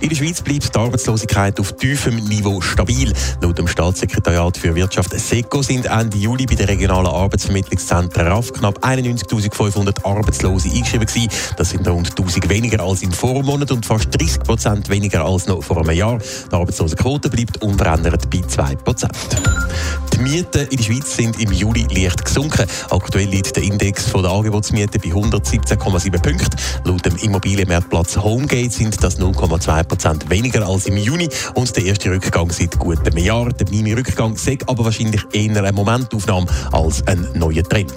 In der Schweiz bleibt die Arbeitslosigkeit auf tiefem Niveau stabil. Laut dem Staatssekretariat für Wirtschaft SECO sind Ende Juli bei den regionalen Arbeitsvermittlungszentren RAF knapp 91.500 Arbeitslose eingeschrieben gewesen. Das sind rund 1000 weniger als im Vormonat und fast 30 Prozent weniger als noch vor einem Jahr. Die Arbeitslosenquote bleibt unverändert bei 2 Prozent. Die Mieten in der Schweiz sind im Juli leicht gesunken. Aktuell liegt der Index der Angebotsmiete bei 117,7 Punkten. Laut dem Immobilienmarktplatz Homegate sind das 0,2 Prozent weniger als im Juni und der erste Rückgang seit gut einem Jahr. Der Mini-Rückgang ist aber wahrscheinlich eher eine Momentaufnahme als ein neuer Trend.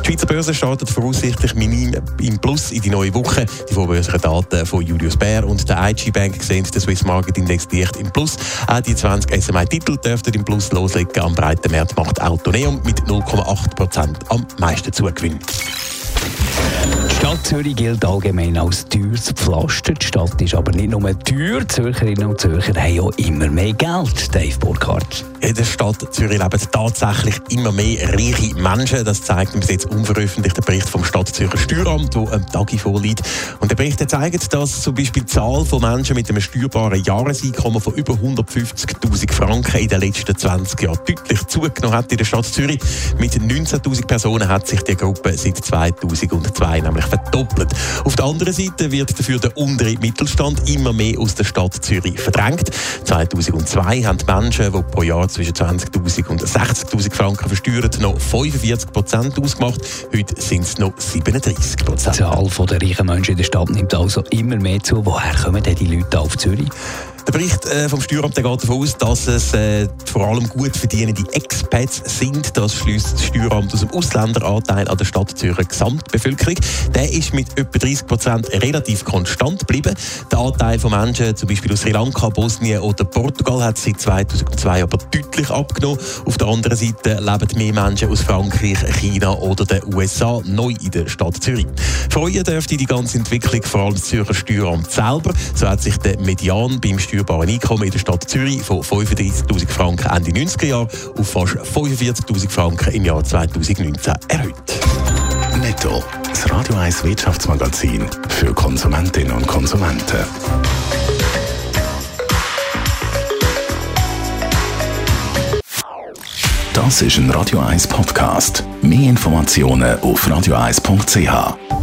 Die Schweizer Börse startet voraussichtlich minim im Plus in die neue Woche. Die vorbörslichen Daten von Julius Baer und der IG Bank sehen den Swiss Market Index dicht im Plus. Auch die 20 SMI-Titel dürften im Plus loslegen. Am breiten Markt macht Autoneum mit 0,8% am meisten Zugewinn. Zürich gilt allgemein als teures Pflaster. Die Stadt ist aber nicht nur teuer. Zürcherinnen und Zürcher haben auch immer mehr Geld, Dave Burkhardt. In der Stadt Zürich leben tatsächlich immer mehr reiche Menschen. Das zeigt bis jetzt unveröffentlichter Bericht vom Stadt Zürcher Steueramt, der am Tag vorliegt. Und der Bericht zeigt, dass zum Beispiel die Zahl von Menschen mit einem steuerbaren Jahreseinkommen von über 150.000 Franken in den letzten 20 Jahren deutlich zugenommen hat in der Stadt Zürich. Mit 19.000 Personen hat sich die Gruppe seit 2002 nämlich verdoppelt. Auf der anderen Seite wird dafür der untere Mittelstand immer mehr aus der Stadt Zürich verdrängt. 2002 haben die Menschen, die pro Jahr zwischen 20.000 und 60.000 Franken versteuert, noch 45 Prozent ausgemacht. Heute sind es noch 37 Prozent. Die Zahl der reichen Menschen in der Stadt nimmt also immer mehr zu. Woher kommen denn die Leute auf Zürich? Der Bericht äh, vom Steueramt geht davon aus, dass es äh, vor allem gut verdienende Expats sind. Das schließt das Steueramt aus dem Ausländeranteil an der Stadt Zürcher Gesamtbevölkerung. Der ist mit etwa 30 Prozent relativ konstant geblieben. Der Anteil von Menschen, zum Beispiel aus Sri Lanka, Bosnien oder Portugal, hat seit 2002 aber deutlich abgenommen. Auf der anderen Seite leben mehr Menschen aus Frankreich, China oder den USA neu in der Stadt Zürich. Freuen dürfte die ganze Entwicklung vor allem das Zürcher Steueramt selber. So hat sich der Median beim steuerbaren Einkommen in der Stadt Zürich von 35.000 Franken Ende 90er Jahre auf fast 45.000 Franken im Jahr 2019 erhöht. Netto. Das Radio 1 Wirtschaftsmagazin für Konsumentinnen und Konsumenten. Das ist ein Radio 1 Podcast. Mehr Informationen auf radio1.ch.